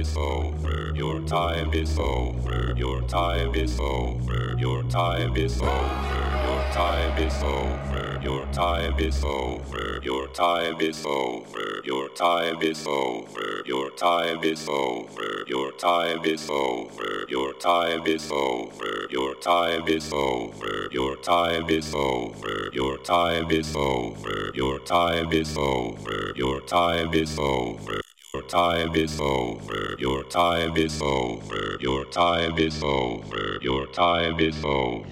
is over. Your time is over. Your time is over. Your time is over. Your time is over. Your time is over. Your time is over. Your time is over. Your time is over. Your time is over. Your time is over. Your time is over. Your time is over. Your time is over. Your time is over. Your time is over. Your time is over. Your time is over. Your time is over. Your time is over.